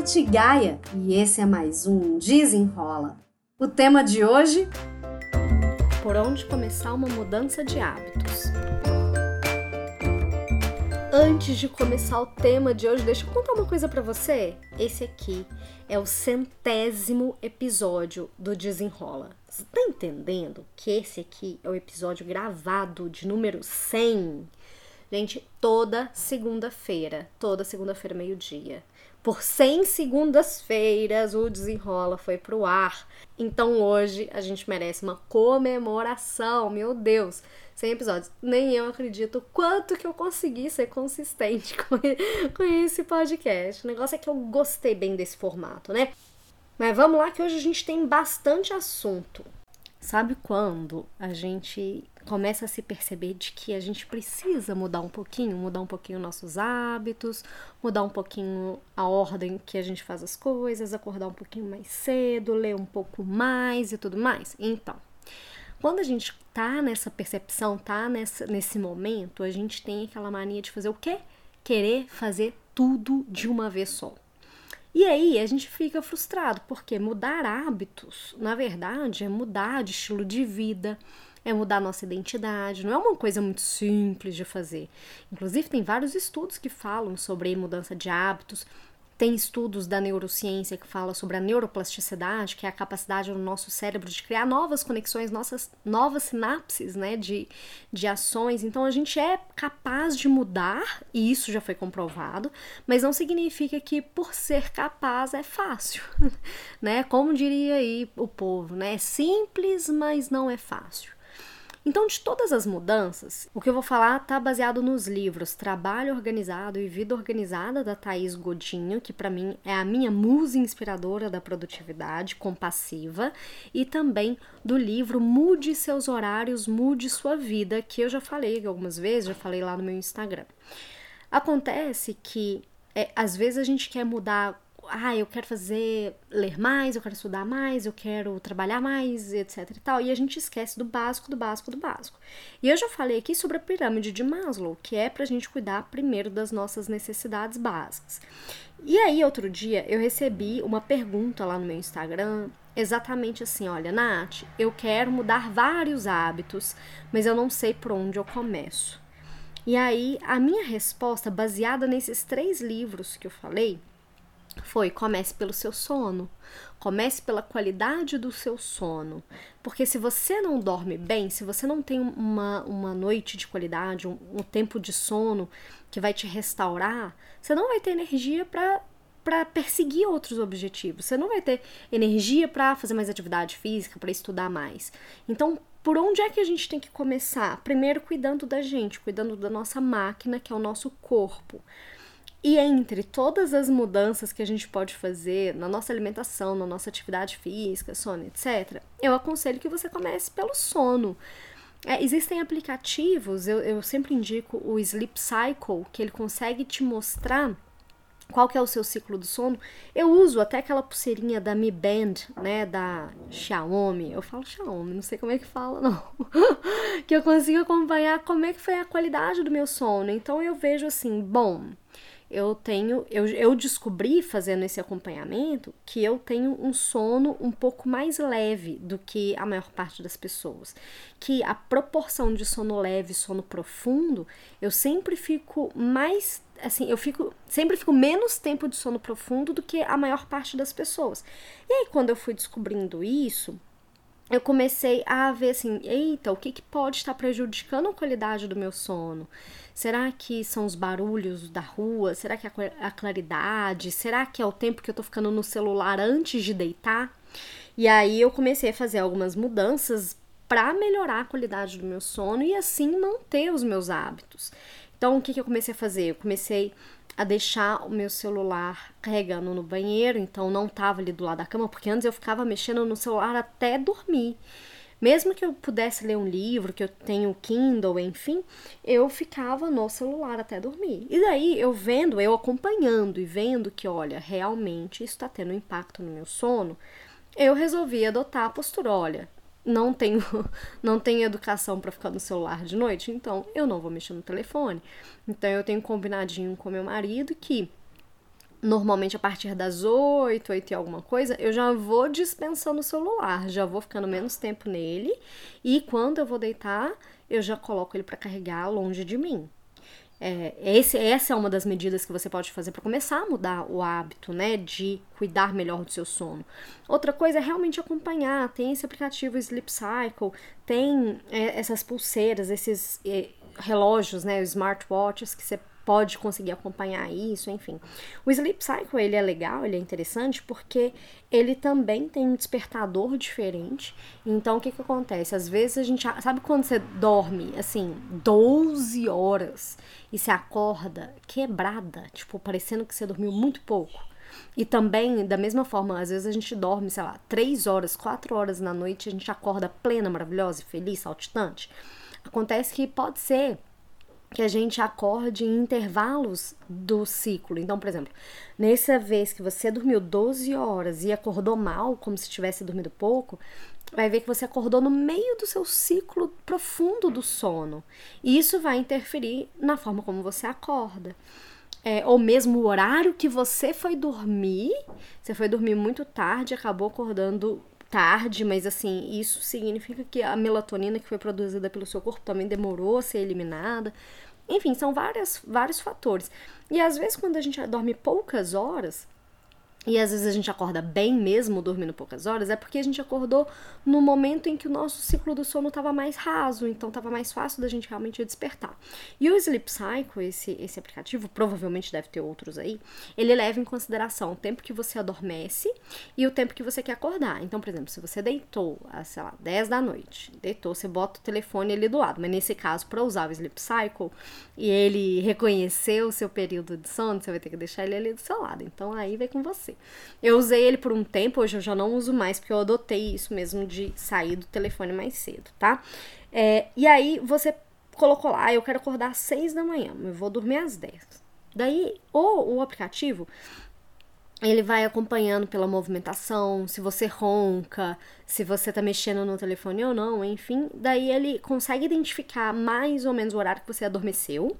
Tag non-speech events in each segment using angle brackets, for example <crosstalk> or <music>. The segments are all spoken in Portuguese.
Nath Gaia e esse é mais um Desenrola. O tema de hoje: Por onde começar uma mudança de hábitos? Antes de começar o tema de hoje, deixa eu contar uma coisa para você. Esse aqui é o centésimo episódio do Desenrola. Você tá entendendo que esse aqui é o episódio gravado de número 100? Gente, toda segunda-feira, toda segunda-feira, meio-dia. Por 100 segundas-feiras, o Desenrola foi pro ar. Então hoje a gente merece uma comemoração, meu Deus. 100 episódios. Nem eu acredito quanto que eu consegui ser consistente <laughs> com, com esse podcast. O negócio é que eu gostei bem desse formato, né? Mas vamos lá que hoje a gente tem bastante assunto. Sabe quando a gente começa a se perceber de que a gente precisa mudar um pouquinho, mudar um pouquinho nossos hábitos, mudar um pouquinho a ordem que a gente faz as coisas, acordar um pouquinho mais cedo, ler um pouco mais e tudo mais? Então, quando a gente tá nessa percepção, tá nessa, nesse momento, a gente tem aquela mania de fazer o quê? Querer fazer tudo de uma vez só. E aí a gente fica frustrado, porque mudar hábitos, na verdade, é mudar de estilo de vida, é mudar nossa identidade, não é uma coisa muito simples de fazer. Inclusive, tem vários estudos que falam sobre mudança de hábitos, tem estudos da neurociência que fala sobre a neuroplasticidade, que é a capacidade do nosso cérebro de criar novas conexões, nossas novas sinapses, né, de, de ações. Então a gente é capaz de mudar, e isso já foi comprovado, mas não significa que por ser capaz é fácil, <laughs> né? Como diria aí o povo, né? É simples, mas não é fácil. Então, de todas as mudanças, o que eu vou falar está baseado nos livros Trabalho Organizado e Vida Organizada da Thaís Godinho, que para mim é a minha musa inspiradora da produtividade compassiva, e também do livro Mude seus horários, mude sua vida, que eu já falei algumas vezes, já falei lá no meu Instagram. Acontece que é, às vezes a gente quer mudar ah, eu quero fazer, ler mais, eu quero estudar mais, eu quero trabalhar mais, etc e tal. E a gente esquece do básico, do básico, do básico. E eu já falei aqui sobre a pirâmide de Maslow, que é pra gente cuidar primeiro das nossas necessidades básicas. E aí, outro dia, eu recebi uma pergunta lá no meu Instagram, exatamente assim: olha, Nath, eu quero mudar vários hábitos, mas eu não sei por onde eu começo. E aí, a minha resposta, baseada nesses três livros que eu falei, foi comece pelo seu sono. Comece pela qualidade do seu sono. Porque se você não dorme bem, se você não tem uma, uma noite de qualidade, um, um tempo de sono que vai te restaurar, você não vai ter energia para para perseguir outros objetivos. Você não vai ter energia para fazer mais atividade física, para estudar mais. Então, por onde é que a gente tem que começar? Primeiro, cuidando da gente, cuidando da nossa máquina, que é o nosso corpo. E entre todas as mudanças que a gente pode fazer na nossa alimentação, na nossa atividade física, sono, etc., eu aconselho que você comece pelo sono. É, existem aplicativos, eu, eu sempre indico o Sleep Cycle, que ele consegue te mostrar qual que é o seu ciclo do sono. Eu uso até aquela pulseirinha da Mi Band, né, da Xiaomi. Eu falo Xiaomi, não sei como é que fala, não. <laughs> que eu consigo acompanhar como é que foi a qualidade do meu sono. Então eu vejo assim, bom, eu tenho, eu, eu descobri fazendo esse acompanhamento que eu tenho um sono um pouco mais leve do que a maior parte das pessoas. Que a proporção de sono leve e sono profundo, eu sempre fico mais, assim, eu fico, sempre fico menos tempo de sono profundo do que a maior parte das pessoas. E aí, quando eu fui descobrindo isso, eu comecei a ver assim, eita, o que, que pode estar prejudicando a qualidade do meu sono? Será que são os barulhos da rua? Será que é a claridade? Será que é o tempo que eu tô ficando no celular antes de deitar? E aí eu comecei a fazer algumas mudanças para melhorar a qualidade do meu sono e assim manter os meus hábitos. Então, o que, que eu comecei a fazer? Eu comecei a deixar o meu celular carregando no banheiro, então não tava ali do lado da cama, porque antes eu ficava mexendo no celular até dormir. Mesmo que eu pudesse ler um livro, que eu tenho Kindle, enfim, eu ficava no celular até dormir. E daí eu vendo, eu acompanhando e vendo que, olha, realmente isso está tendo um impacto no meu sono, eu resolvi adotar a postura, olha, não tenho <laughs> não tenho educação para ficar no celular de noite, então eu não vou mexer no telefone. Então eu tenho combinadinho com meu marido que normalmente a partir das 8, 8 e alguma coisa, eu já vou dispensando o celular, já vou ficando menos tempo nele e quando eu vou deitar, eu já coloco ele para carregar longe de mim. É, esse, essa é uma das medidas que você pode fazer para começar a mudar o hábito, né, de cuidar melhor do seu sono. Outra coisa é realmente acompanhar. Tem esse aplicativo Sleep Cycle, tem é, essas pulseiras, esses é, relógios, né, smartwatches que você pode conseguir acompanhar isso, enfim. O Sleep Cycle, ele é legal, ele é interessante porque ele também tem um despertador diferente. Então, o que que acontece? Às vezes a gente, sabe quando você dorme, assim, 12 horas e se acorda quebrada, tipo, parecendo que você dormiu muito pouco? E também, da mesma forma, às vezes a gente dorme, sei lá, 3 horas, 4 horas na noite, a gente acorda plena, maravilhosa, feliz, saltitante. Acontece que pode ser que a gente acorde em intervalos do ciclo. Então, por exemplo, nessa vez que você dormiu 12 horas e acordou mal, como se tivesse dormido pouco, vai ver que você acordou no meio do seu ciclo profundo do sono. E isso vai interferir na forma como você acorda. É, ou mesmo o horário que você foi dormir, você foi dormir muito tarde, acabou acordando tarde, mas assim, isso significa que a melatonina que foi produzida pelo seu corpo também demorou a ser eliminada. Enfim, são várias, vários fatores. E às vezes, quando a gente dorme poucas horas, e às vezes a gente acorda bem mesmo dormindo poucas horas, é porque a gente acordou no momento em que o nosso ciclo do sono estava mais raso, então estava mais fácil da gente realmente despertar. E o Sleep Cycle, esse, esse aplicativo, provavelmente deve ter outros aí, ele leva em consideração o tempo que você adormece e o tempo que você quer acordar. Então, por exemplo, se você deitou sei lá, 10 da noite, deitou, você bota o telefone ali do lado, mas nesse caso, para usar o Sleep Cycle e ele reconhecer o seu período de sono, você vai ter que deixar ele ali do seu lado. Então, aí vai com você. Eu usei ele por um tempo, hoje eu já não uso mais, porque eu adotei isso mesmo de sair do telefone mais cedo, tá? É, e aí você colocou lá, eu quero acordar às 6 da manhã, eu vou dormir às 10. Daí, ou o aplicativo, ele vai acompanhando pela movimentação, se você ronca, se você tá mexendo no telefone ou não, enfim. Daí ele consegue identificar mais ou menos o horário que você adormeceu.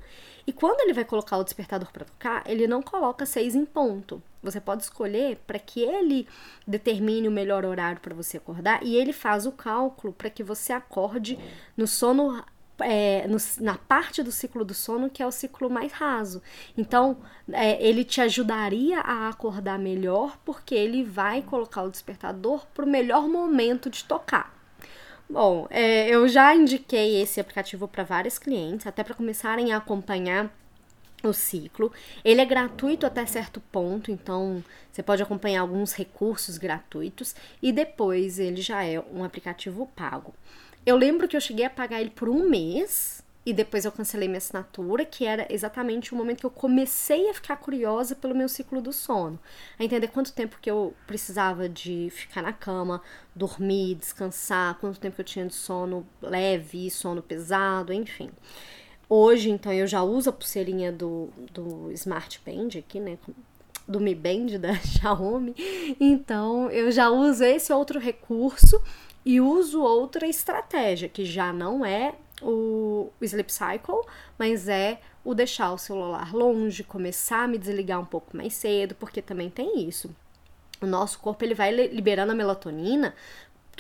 E quando ele vai colocar o despertador para tocar, ele não coloca seis em ponto. Você pode escolher para que ele determine o melhor horário para você acordar e ele faz o cálculo para que você acorde no sono é, no, na parte do ciclo do sono que é o ciclo mais raso. Então, é, ele te ajudaria a acordar melhor, porque ele vai colocar o despertador para o melhor momento de tocar. Bom, é, eu já indiquei esse aplicativo para vários clientes, até para começarem a acompanhar o ciclo. Ele é gratuito até certo ponto, então você pode acompanhar alguns recursos gratuitos e depois ele já é um aplicativo pago. Eu lembro que eu cheguei a pagar ele por um mês e depois eu cancelei minha assinatura, que era exatamente o momento que eu comecei a ficar curiosa pelo meu ciclo do sono, a entender quanto tempo que eu precisava de ficar na cama, dormir, descansar, quanto tempo que eu tinha de sono leve, sono pesado, enfim. Hoje, então, eu já uso a pulseirinha do, do Smart Band aqui, né? Do Mi Band da <laughs> Xiaomi. Então, eu já uso esse outro recurso e uso outra estratégia, que já não é o Sleep Cycle, mas é o deixar o celular longe, começar a me desligar um pouco mais cedo, porque também tem isso. O nosso corpo ele vai liberando a melatonina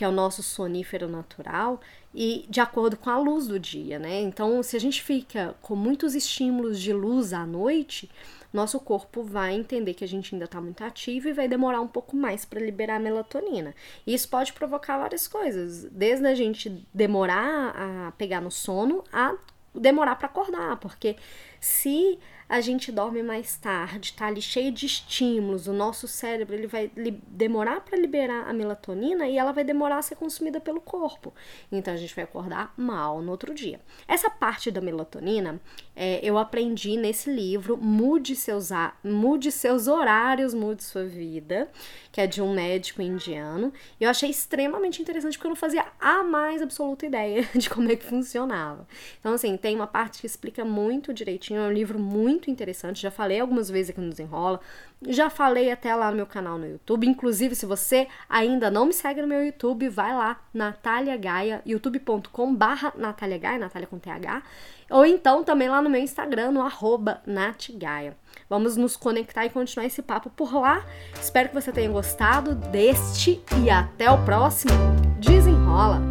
que é o nosso sonífero natural, e de acordo com a luz do dia, né? Então, se a gente fica com muitos estímulos de luz à noite, nosso corpo vai entender que a gente ainda está muito ativo e vai demorar um pouco mais para liberar a melatonina. E isso pode provocar várias coisas, desde a gente demorar a pegar no sono a demorar para acordar, porque se a gente dorme mais tarde, tá ali cheio de estímulos, o nosso cérebro ele vai demorar para liberar a melatonina e ela vai demorar a ser consumida pelo corpo. Então a gente vai acordar mal no outro dia. Essa parte da melatonina é, eu aprendi nesse livro Mude seus, Mude seus horários, mude sua vida, que é de um médico indiano. E eu achei extremamente interessante porque eu não fazia a mais absoluta ideia <laughs> de como é que funcionava. Então, assim, tem uma parte que explica muito direitinho, é um livro muito interessante. Já falei algumas vezes aqui no Desenrola. Já falei até lá no meu canal no YouTube. Inclusive, se você ainda não me segue no meu YouTube, vai lá, Natália Gaia, youtube.com barra Natália Gaia, Natália com TH. Ou então também lá no meu Instagram, no arroba natgaia. Vamos nos conectar e continuar esse papo por lá. Espero que você tenha gostado deste e até o próximo. Desenrola!